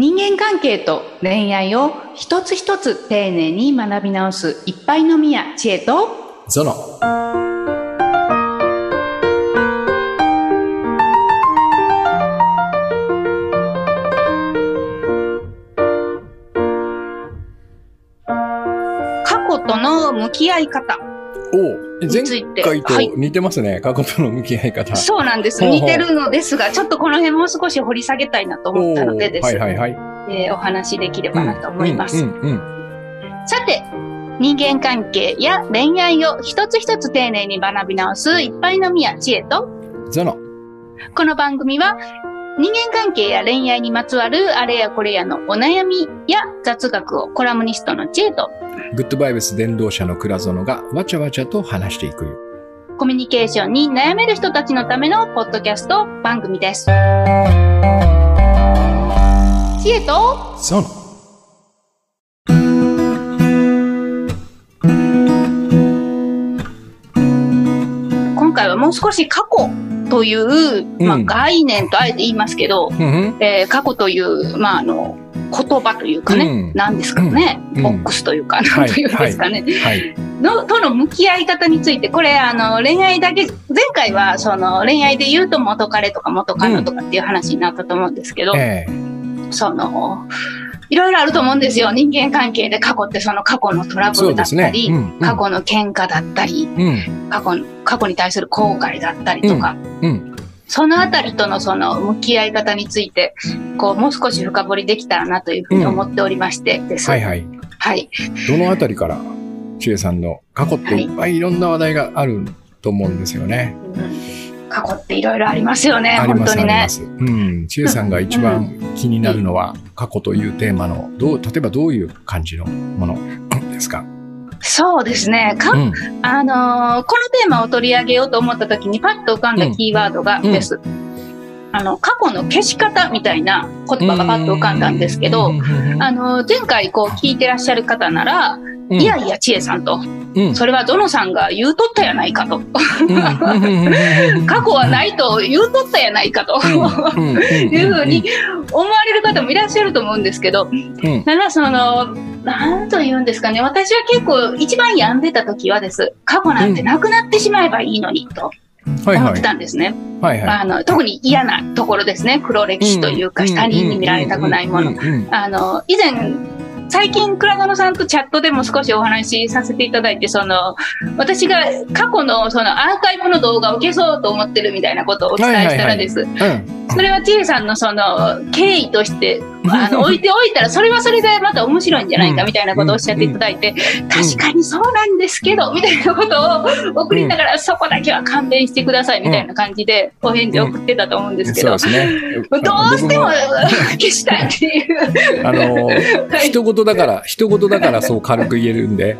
人間関係と恋愛を一つ一つ丁寧に学び直すいっぱいのみや知恵とゾノ。過去との向き合い方。お前回と似てますね、はい、過去との向き合い方。そうなんです。似てるのですが、ちょっとこの辺もう少し掘り下げたいなと思ったのでですね、はいはいはいえー、お話できればなと思います。うんうんうんうん、さて、人間関係や恋愛を一つ一つ丁寧に学び直すいっぱいのみや知恵と、ゾノ。この番組は人間関係や恋愛にまつわるあれやこれやのお悩みや雑学をコラムニストの知恵とグッドバイブス伝道者の倉園がわちゃわちゃと話していく。コミュニケーションに悩める人たちのためのポッドキャスト番組です。知恵とその今回はもう少し過去という、まあ、概念とあえて言いますけど、うん、えー、過去という、まあ、あの、言葉というかね、うん、何ですかね、うん、ボックスというか、何というんですかね、はい。はい、の、との向き合い方について、これ、あの、恋愛だけ、前回は、その、恋愛で言うと元彼とか元カノとかっていう話になったと思うんですけど、えー、その、いろいろあると思うんですよ。人間関係で過去ってその過去のトラブルだったり、ねうんうん、過去の喧嘩だったり、うん、過去、過去に対する後悔だったりとか、うん、そのあたりとのその向き合い方について、こう、もう少し深掘りできたらなというふうに思っておりましてです。はいはい。はい。どのあたりから千恵さんの過去っていっぱいいろんな話題があると思うんですよね。うん、過去っていろいろありますよね、本当にね。うん。千恵さんが一番気になるのは、過去というテーマの、どう、例えばどういう感じのものですか？そうですね。か、うん、あのー、このテーマを取り上げようと思った時にパッと浮かんだキーワードがです。うん。うんあの、過去の消し方みたいな言葉がパッと浮かんだんですけど、あの、前回こう聞いてらっしゃる方なら、いやいや、千恵さんと、それはどのさんが言うとったやないかと。過去はないと言うとったやないかと。いうふうに思われる方もいらっしゃると思うんですけど、ただその、なんと言うんですかね、私は結構一番病んでた時はです、過去なんてなくなってしまえばいいのにと。思ってたんですね。はいはい、あの特に嫌なところですね。黒歴史というか、他人に見られたくないもの。あの、以前、最近、倉野さんとチャットでも少しお話しさせていただいて、その、私が過去のそのアーカイブの動画を消そうと思ってるみたいなことをお伝えしたらです。それは T さんのその経緯として、あの、置いておいたら、それはそれでまた面白いんじゃないかみたいなことをおっしゃっていただいて、確かにそうなんですけど、みたいなことを送りながら、そこだけは勘弁してくださいみたいな感じでお返事を送ってたと思うんですけど、どうしても消したいっていう。あの、一言だから、一言だからそう軽く言えるんで、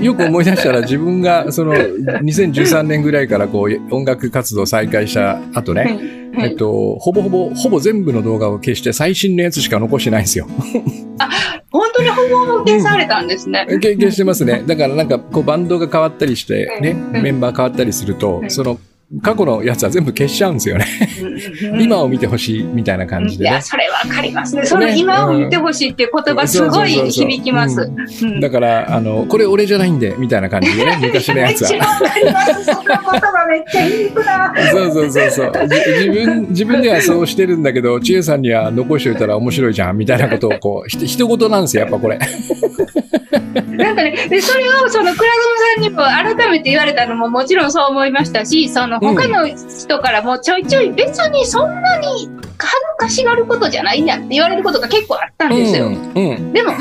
よく思い出したら自分がその2013年ぐらいからこう音楽活動再開した後ね、えっと、ほぼほぼ、ほぼ全部の動画を消して最新のやつしか残してないんですよ。あ、本当にほぼ消されたんですね。うん、消してますね。だからなんか、こうバンドが変わったりして、ね、メンバー変わったりすると、その過去のやつは全部消しちゃうんですよね。今を見てほしいみたいな感じで、ね、いや、それわかりますね。その今を見てほしいっていう言葉すごい響きます。だから、あの、これ俺じゃないんで、みたいな感じでね、昔のやつは。わかります。その言葉めっちゃいいな。そうそうそうそう。自分、自分ではそうしてるんだけど、千恵さんには残しておいたら面白いじゃん、みたいなことをこう、ひ、一言なんですよ、やっぱこれ。なんかね、で、それをその倉園さんにも改めて言われたのももちろんそう思いましたし、その他の人からもちょいちょい別にそんなに恥ずかしがることじゃないやんって言われることが結構あったんですよ。うんうん、でも、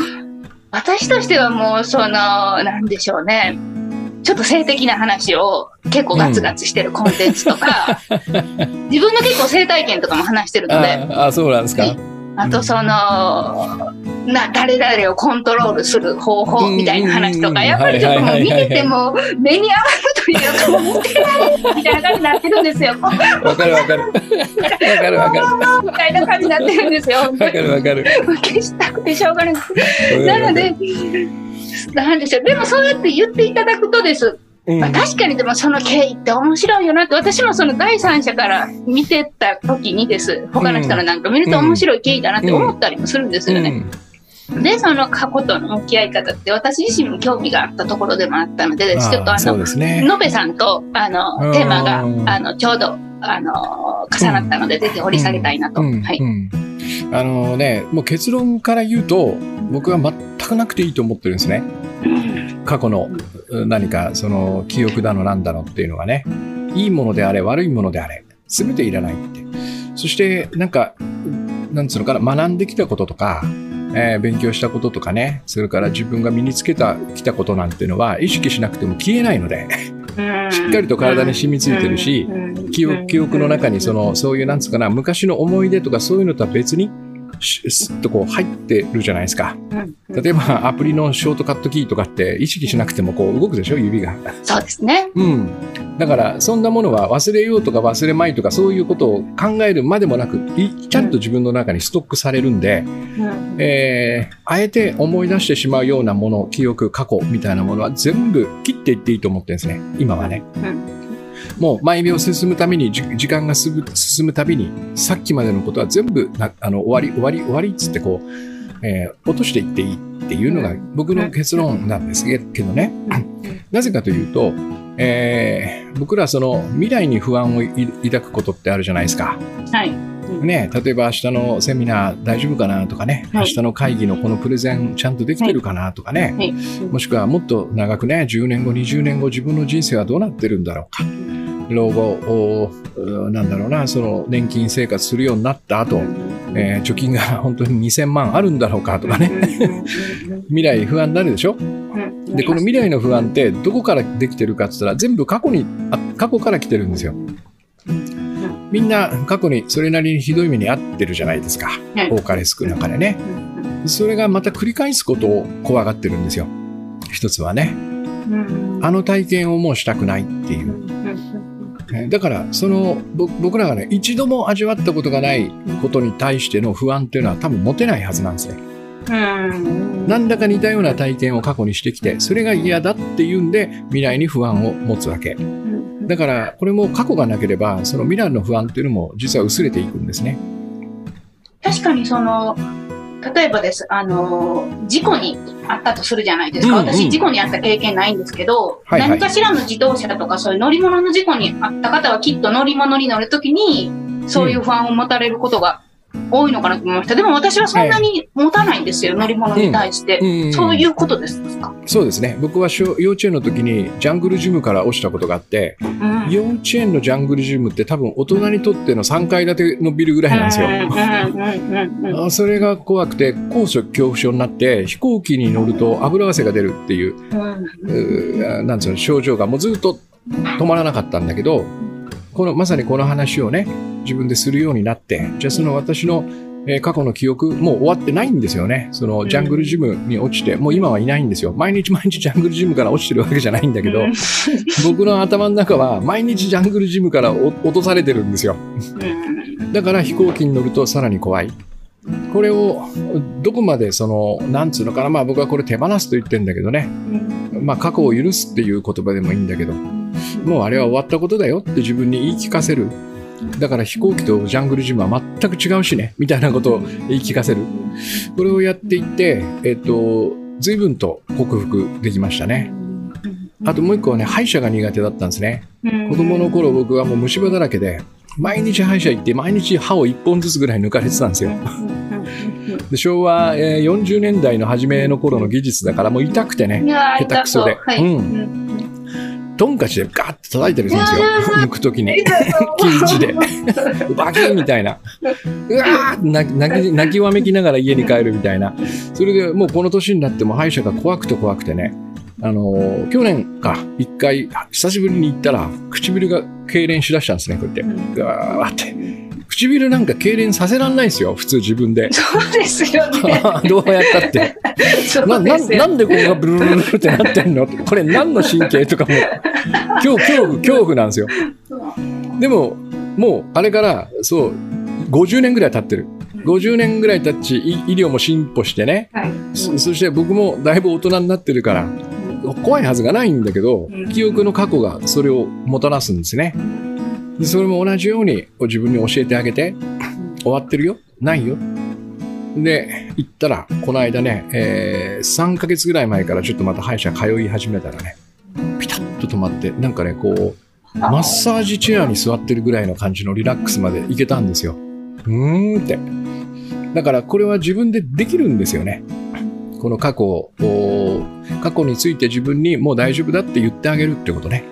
私としてはもう、その、なんでしょうね。ちょっと性的な話を結構ガツガツしてるコンテンツとか、うん、自分の結構性体験とかも話してるので。ああ、そうなんですか。あとその、な、誰々をコントロールする方法みたいな話とか、やっぱりちょっともう見てても目に合わるというか、もう見てないみたいな感じになってるんですよ。わかるわかる。わかるわかる。みたいな感じになってるんですよ。わかるわかる。消したくてしょうがない。なので、なんでしょう。でもそうやって言っていただくとです。まあ、確かにでもその経緯って面白いよなって、私もその第三者から見てた時にです、他の人のなんか見ると面白い経緯だなって思ったりもするんですよね。で、その過去との向き合い方って、私自身も興味があったところでもあったので、ちょっとあの、ね、のべさんと、あの、テーマが、あの、ちょうど、あの、重なったので、ぜひ掘り下げたいなと。はい。あのね、もう結論から言うと、僕は全くなくていいと思ってるんですね。過去の何かその記憶だのなんだのっていうのがね、いいものであれ、悪いものであれ、すべていらないって。そして、なんか、なんつうのかな、学んできたこととか、えー、勉強したこととかね、それから自分が身につけた、きたことなんていうのは意識しなくても消えないので、しっかりと体に染みついてるし、記憶記憶の中にその、そういうなんつうかな、昔の思い出とかそういうのとは別に、スッとこう入ってるじゃないですか。例えばアプリのショートカットキーとかって意識しなくてもこう動くでしょ？指が。そうですね。うん。だからそんなものは忘れようとか忘れまいとかそういうことを考えるまでもなく、ちゃんと自分の中にストックされるんで、うん、えー、あえて思い出してしまうようなもの、記憶、過去みたいなものは全部切っていっていいと思ってるんですね。今はね。うんもう毎秒進むために、時間が進むたびに、さっきまでのことは全部な、あの、終わり、終わり、終わりっつってこう、えー、落としていっていいっていうのが僕の結論なんですけどね。なぜかというと、えー、僕らその未来に不安を抱くことってあるじゃないですか。はい。ね、例えば明日のセミナー大丈夫かなとかね、はい、明日の会議のこのプレゼンちゃんとできてるかなとかね、はい、もしくはもっと長くね、10年後、20年後自分の人生はどうなってるんだろうか。老後、なんだろうな、その年金生活するようになった後、えー、貯金が本当に2000万あるんだろうかとかね。未来不安になるでしょ？で、この未来の不安ってどこからできてるかって言ったら全部過去に、過去から来てるんですよ。みんな過去にそれなりにひどい目に遭ってるじゃないですか。多かれ少なかれね。それがまた繰り返すことを怖がってるんですよ。一つはね。あの体験をもうしたくないっていう。だからその僕らがね一度も味わったことがないことに対しての不安っていうのは多分持てないはずなんですね。何らか似たような体験を過去にしてきてそれが嫌だっていうんで未来に不安を持つわけ。だからこれも過去がなければその未来の不安っていうのも実は薄れていくんですね。確かにその例えばです、あの、事故にあったとするじゃないですか。うんうん、私、事故にあった経験ないんですけど、はいはい、何かしらの自動車とかそういう乗り物の事故にあった方はきっと乗り物に乗るときに、そういう不安を持たれることが多いのかなと思いました。でも私はそんなに持たないんですよ、乗り物に対して、うんうん、そういうことですか？そうですね。僕は幼稚園の時にジャングルジムから落ちたことがあって、うん、幼稚園のジャングルジムって多分大人にとっての3階建てのビルぐらいなんですよ。それが怖くて高所恐怖症になって飛行機に乗ると油汗が出るっていう、うなんつうの症状がもうずっと止まらなかったんだけど、このまさにこの話をね、自分でするようになって、じゃあその私の、えー、過去の記憶、もう終わってないんですよね。そのジャングルジムに落ちて、もう今はいないんですよ。毎日毎日 ジャングルジムから落ちてるわけじゃないんだけど、僕の頭の中は毎日ジャングルジムから落とされてるんですよ。だから飛行機に乗るとさらに怖い。これをどこまでその、なんつうのかな、まあ僕はこれ手放すと言ってるんだけどね。まあ過去を許すっていう言葉でもいいんだけど、もうあれは終わったことだよって自分に言い聞かせる。だから飛行機とジャングルジムは全く違うしね、みたいなことを言い聞かせる。これをやっていって、えっと、随分と克服できましたね。あともう一個はね、歯医者が苦手だったんですね。子供の頃僕はもう虫歯だらけで、毎日歯医者行って毎日歯を1本ずつぐらい抜かれてたんですよ。で昭和、えー、40年代の初めの頃の技術だからもう痛くてね、下手くそで。はい、うんトンカチでガーって叩いてるんですよ。抜くときに。禁止で。バキンみたいな。うわーって泣き泣きわめきながら家に帰るみたいな。それでもうこの年になっても歯医者が怖くて怖くてね。あのー、去年か、一回、久しぶりに行ったら、唇が痙攣しだしたんですね、こうやって。ガーって。唇なんか痙攣させらんないですよ、普通自分で。そうですよね。どうやったって。なななんでここがブルルルってなってんのこれ何の神経とかも、恐怖、恐怖、恐怖なんですよ。でも、もう、あれから、そう、50年ぐらい経ってる。50年ぐらい経ち、医療も進歩してね、はい、そそして僕もだいぶ大人になってるから、怖いはずがないんだけど、記憶の過去がそれをもたらすんですね。でそれも同じように自分に教えてあげて、終わってるよ？ないよ？で、行ったら、この間ね、えー、3ヶ月ぐらい前からちょっとまた歯医者通い始めたらね、ピタッと止まって、なんかね、こう、マッサージチェアに座ってるぐらいの感じのリラックスまで行けたんですよ。うーんって。だからこれは自分でできるんですよね。この過去を、過去について自分にもう大丈夫だって言ってあげるってことね。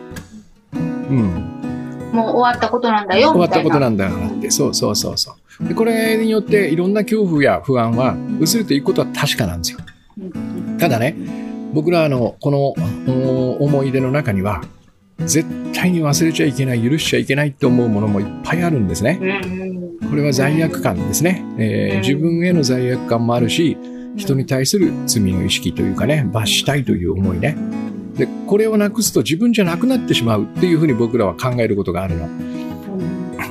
うん。もう終わったことなんだよ終わったことなんだよって。そうそうそうそう。でこれによっていろんな恐怖や不安は薄れていくことは確かなんですよ。ただね、僕らのこの思い出の中には、絶対に忘れちゃいけない、許しちゃいけないって思うものもいっぱいあるんですね。これは罪悪感ですね。えー、自分への罪悪感もあるし、人に対する罪の意識というかね、罰したいという思いね。で、これをなくすと自分じゃなくなってしまうっていうふうに僕らは考えることがあるの。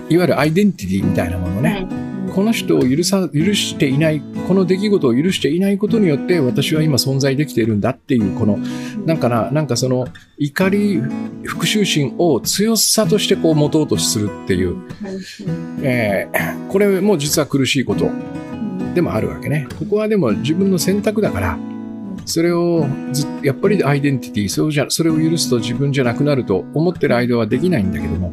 いわゆるアイデンティティみたいなものね。この人を許さ、許していない、この出来事を許していないことによって私は今存在できているんだっていう、この、なんかな、なんかその怒り、復讐心を強さとしてこう持とうとするっていう、えー、これも実は苦しいことでもあるわけね。ここはでも自分の選択だから、それをやっぱりアイデンティティそうじゃそれを許すと自分じゃなくなると思ってる間はできないんだけども、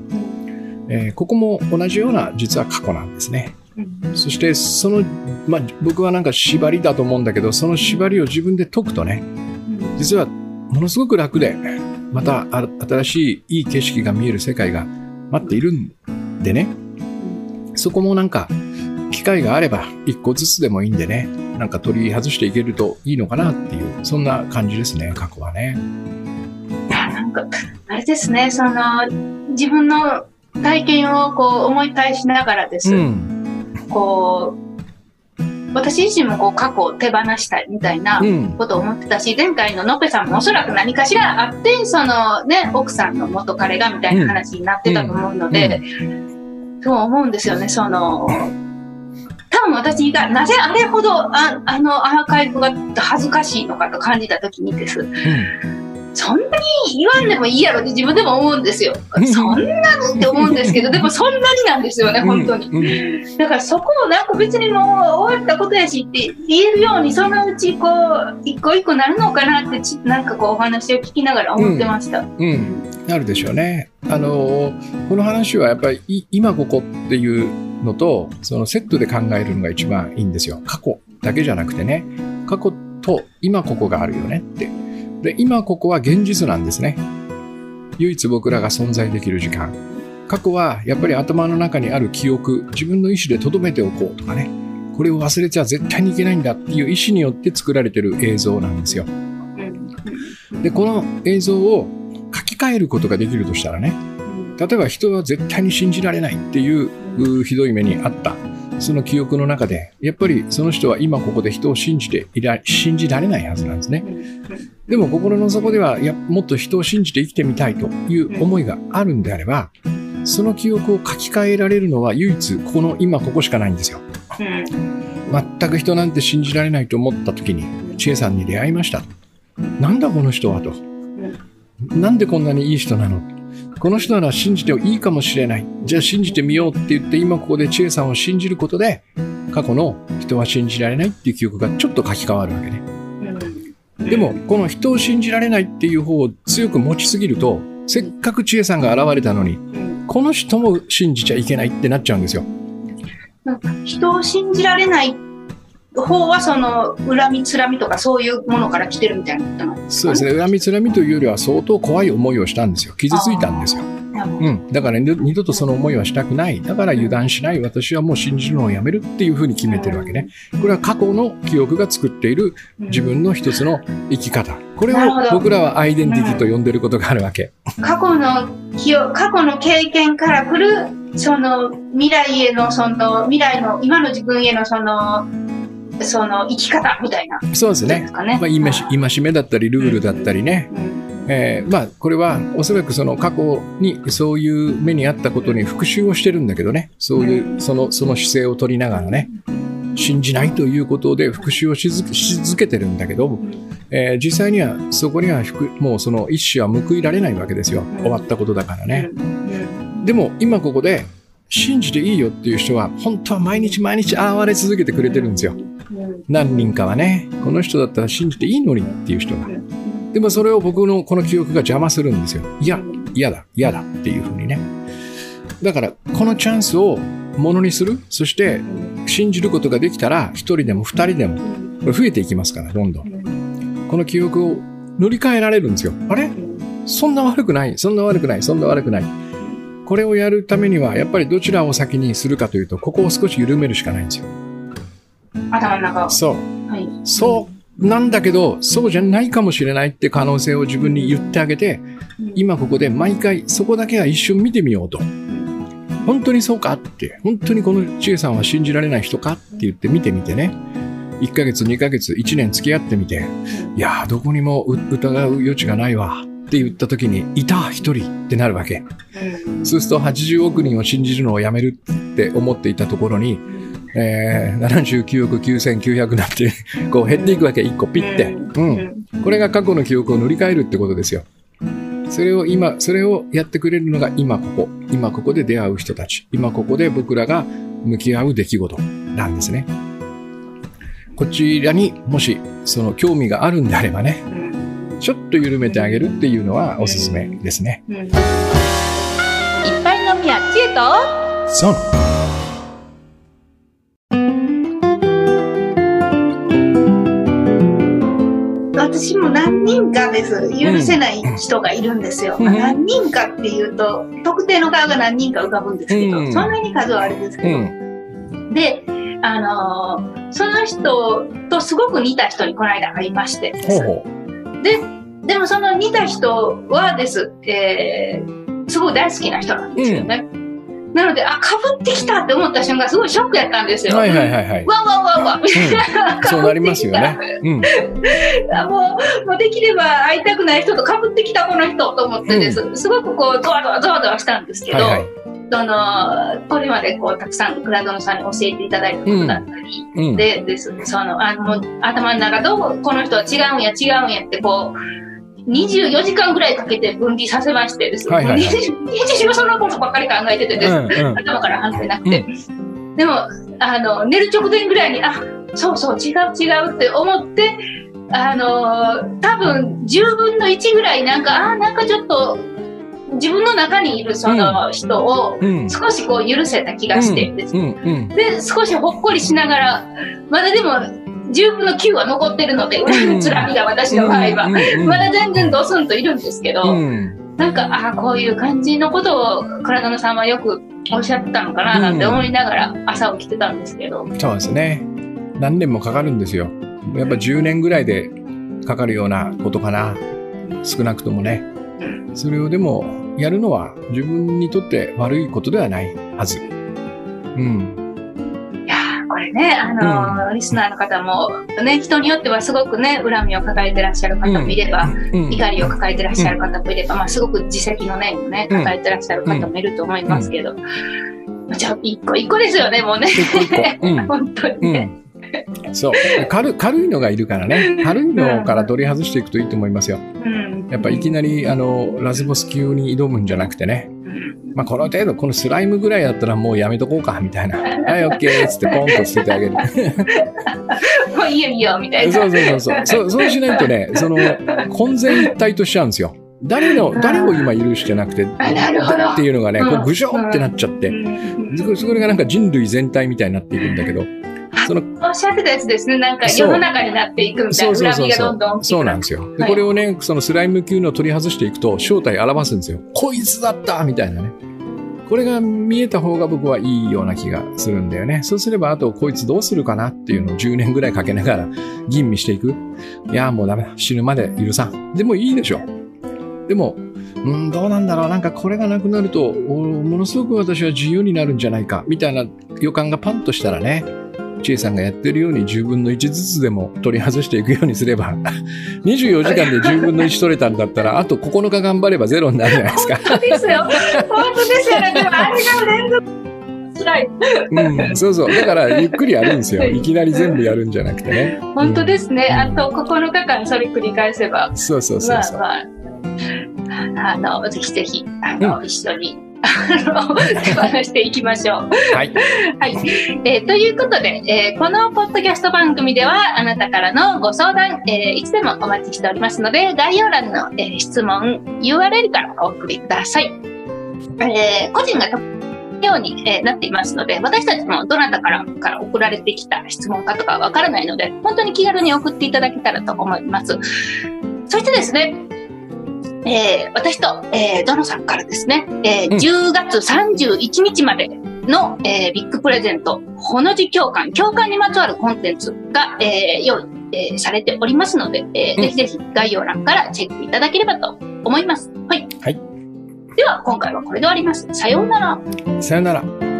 えー、ここも同じような実は過去なんですね。そしてその、まあ、僕はなんか縛りだと思うんだけどその縛りを自分で解くとね実はものすごく楽でまた新しいいい景色が見える世界が待っているんでね。そこもなんか機会があれば一個ずつでもいいんでねなんか取り外していけるといいのかなっていう、そんな感じですね、過去はね。なんか、あれですね、その、自分の体験をこう思い返しながらです。うん、こう、私自身もこう過去を手放したいみたいなことを思ってたし、うん、前回ののぺさんもおそらく何かしらあって、そのね、奥さんの元彼がみたいな話になってたと思うので、うん、そう思うんですよね、その、多分私がなぜあれほどああのアーカイブが恥ずかしいのかと感じた時にです。うんそんなに言わんでもいいやろって自分でも思うんですよ。そんなにって思うんですけど、でもそんなになんですよね、本当に。だからそこをなんか別にもう終わったことやしって言えるように、そのうちこう、一個一個なるのかなって、なんかこうお話を聞きながら思ってました。うん、うん、なるでしょうね。あのこの話はやっぱり今ここっていうのと、そのセットで考えるのが一番いいんですよ。過去だけじゃなくてね、過去と今ここがあるよねって。で、今ここは現実なんですね。唯一僕らが存在できる時間。過去はやっぱり頭の中にある記憶、自分の意思で留めておこうとかね。これを忘れちゃ絶対にいけないんだっていう意思によって作られてる映像なんですよ。で、この映像を書き換えることができるとしたらね、例えば人は絶対に信じられないっていうひどい目にあった。その記憶の中でやっぱりその人は今ここで人を信じていら信じられないはずなんですね。でも心の底ではいやもっと人を信じて生きてみたいという思いがあるんであればその記憶を書き換えられるのは唯一この今ここしかないんですよ。全く人なんて信じられないと思った時に千恵さんに出会いました。なんだこの人はと。なんでこんなにいい人なのこの人なら信じていいかもしれない。じゃあ信じてみようって言って今ここで知恵さんを信じることで過去の人は信じられないっていう記憶がちょっと書き換わるわけね。でもこの人を信じられないっていう方を強く持ちすぎるとせっかく知恵さんが現れたのにこの人も信じちゃいけないってなっちゃうんですよ。人を信じられない方はその恨みつらみとかそういうものから来てるみたいなことなんですか、ね、そうですね。恨みつらみというよりは相当怖い思いをしたんですよ。傷ついたんですよ。うん、だから二度とその思いはしたくない。だから油断しない。私はもう信じるのをやめるっていうふうに決めてるわけね。これは過去の記憶が作っている自分の一つの生き方。これを僕らはアイデンティティと呼んでることがあるわけ、過去の記憶過去の経験から来るその未来へのその未来の今の自分へのそのその生き方みたいな、そうですね。まあ、戒めだったり、ルールだったりね。えー、まあ、これはおそらくその過去にそういう目にあったことに復讐をしてるんだけどね。そういう、その、その姿勢を取りながらね。信じないということで復讐をし続けてるんだけど、えー実際にはそこにはもうその一種は報いられないわけですよ。ん終わったことだからね。うんでも今ここで信じていいよっていう人は本当は毎日毎日哀れ続けてくれてるんですよ。何人かはね、この人だったら信じていいのにっていう人が。でもそれを僕のこの記憶が邪魔するんですよ。いや、嫌だ、嫌だっていうふうにね。だから、このチャンスをものにする。そして、信じることができたら、一人でも二人でも、これ増えていきますから、どんどん。この記憶を乗り換えられるんですよ。あれ？そんな悪くない、そんな悪くない、そんな悪くない。これをやるためには、やっぱりどちらを先にするかというと、ここを少し緩めるしかないんですよ。頭の中を。そう。はい。そうなんだけど、そうじゃないかもしれないって可能性を自分に言ってあげて、今ここで毎回そこだけは一瞬見てみようと。本当にそうかって、本当にこの千恵さんは信じられない人かって言って見てみてね。1ヶ月、2ヶ月、1年付き合ってみて、いやー、どこにもう疑う余地がないわって言った時に、いた、一人ってなるわけ。うんそうすると80億人を信じるのをやめるって思っていたところに、えー、79億9900なって、こう減っていくわけ、1個ピッて。うん。これが過去の記憶を塗り替えるってことですよ。それを今、それをやってくれるのが今ここ。今ここで出会う人たち。今ここで僕らが向き合う出来事なんですね。こちらにもしその興味があるんであればね、うんちょっと緩めてあげるっていうのはおすすめですね。と？そう。私も何人かです。許せない人がいるんですよ。うんまあ何人かっていうと、特定の顔が何人か浮かぶんですけど、うんそんなに数はあれですけど。うん。で、あのーその人とすごく似た人にこの間会いましてですほうほで、でもその似た人はです、えーすごい大好きな人なんですよね。なので、あ、被ってきたって思った瞬間、すごいショックやったんですう。よ。はいはいはいはい。わわわわみたいな。うん、そうなりますよね。うん。あもう、もうできれば会いたくない人と被ってきたこの人と思ってです。すごくこう、ゾワゾワゾワゾワしたんですけど、はいはい。その、これまでこう、たくさんクラドノさんに教えていただいたことだったり、うん。でですね、その、あの、頭の中どうこの人は違うんや違うんやってこう、24時間ぐらいかけて分離させましてですね、はいはいはい。日中そのことばっかり考えててです、うんうん。頭から離れなくて。でも、あの、寝る直前ぐらいに、あ、そうそう、違う違うって思って、あの、多分10分の1ぐらいなんか、あ、なんかちょっと、自分の中にいるその人をうん。少しこう許せた気がしてですね。うんうん。で、少しほっこりしながら、まだでも、10分の9は残ってるので、うんつらみが私の場合は。うんまだ全然ドスンといるんですけど、うん。なんか、ああ、こういう感じのことを、体野さんはよくおっしゃってたのかな、なんて思いながら朝起きてたんですけど。そうですね。何年もかかるんですよ。やっぱ10年ぐらいでかかるようなことかな。少なくともね。それをでも、やるのは自分にとって悪いことではないはず。うん。ね、あのーリスナーの方も、ね、人によってはすごくね、恨みを抱えてらっしゃる方もいれば、うん。怒りを抱えてらっしゃる方もいれば、まあ、すごく自責の念をね、うん抱えてらっしゃる方もいると思いますけど、じゃあ、一個一個ですよね、もうね。本当にうね。ん。そう。軽軽いのがいるからね。軽いのから取り外していくといいと思いますよ。うん。やっぱいきなり、あの、ラスボス級に挑むんじゃなくてね。うんまあ、この程度、このスライムぐらいだったらもうやめとこうか、みたいな。はい、オッケーっつってポンと捨ててあげる。もういいよいいよ、みたいな。そうそうそうそう。そうしないとね、その、混然一体としちゃうんですよ。誰の、誰を今許してなくて、っていうのがね、こうぐしょってなっちゃってそれがなんか人類全体みたいになっていくんだけど、その、おっしゃってたやつですね。なんか世の中になっていくみたいな。そうそうそうそうどんどん大きくそうなんですよ。で、はいこれをね、そのスライム級の取り外していくと、正体表すんですよ。こいつだったみたいなね。これが見えた方が僕はいいような気がするんだよね。そうすれば、あとこいつどうするかなっていうのを10年ぐらいかけながら吟味していく。いや、もうダメだ。死ぬまで許さん。でもいいでしょ。でも、うん、どうなんだろう。なんかこれがなくなると、おものすごく私は自由になるんじゃないか。みたいな予感がパンとしたらね、チエさんがやってるように10分の1ずつでも取り外していくようにすれば、24時間で10分の1取れたんだったら、あと9日頑張ればゼロになるじゃないですか。本当ですよ。本当ですよね。でもあれが連続辛い。うん、そうそう。だから、ゆっくりやるんですよ。いきなり全部やるんじゃなくてね。本当ですね。あと9日間それ繰り返せば。そうそうそうそう。まあまあ、あの、ぜひぜひ、あの、うん、一緒にあの、話していきましょう。はい。はい。えー、ということで、えー、このポッドキャスト番組では、あなたからのご相談、えー、いつでもお待ちしておりますので、概要欄の、えー、質問、URL からお送りください。えー、個人がように、えー、なっていますので、私たちもどなたからから送られてきた質問かとかわからないので、本当に気軽に送っていただけたらと思います。そしてですね、えー、私と、えー、ドノさんからですね、えー、うん、10月31日までの、えー、ビッグプレゼント、ほの字共感、共感にまつわるコンテンツが、えー、用意、えー、されておりますので、えー、うん、ぜひぜひ概要欄からチェックいただければと思います。はい。はい。では、今回はこれで終わります。さようなら。さようなら。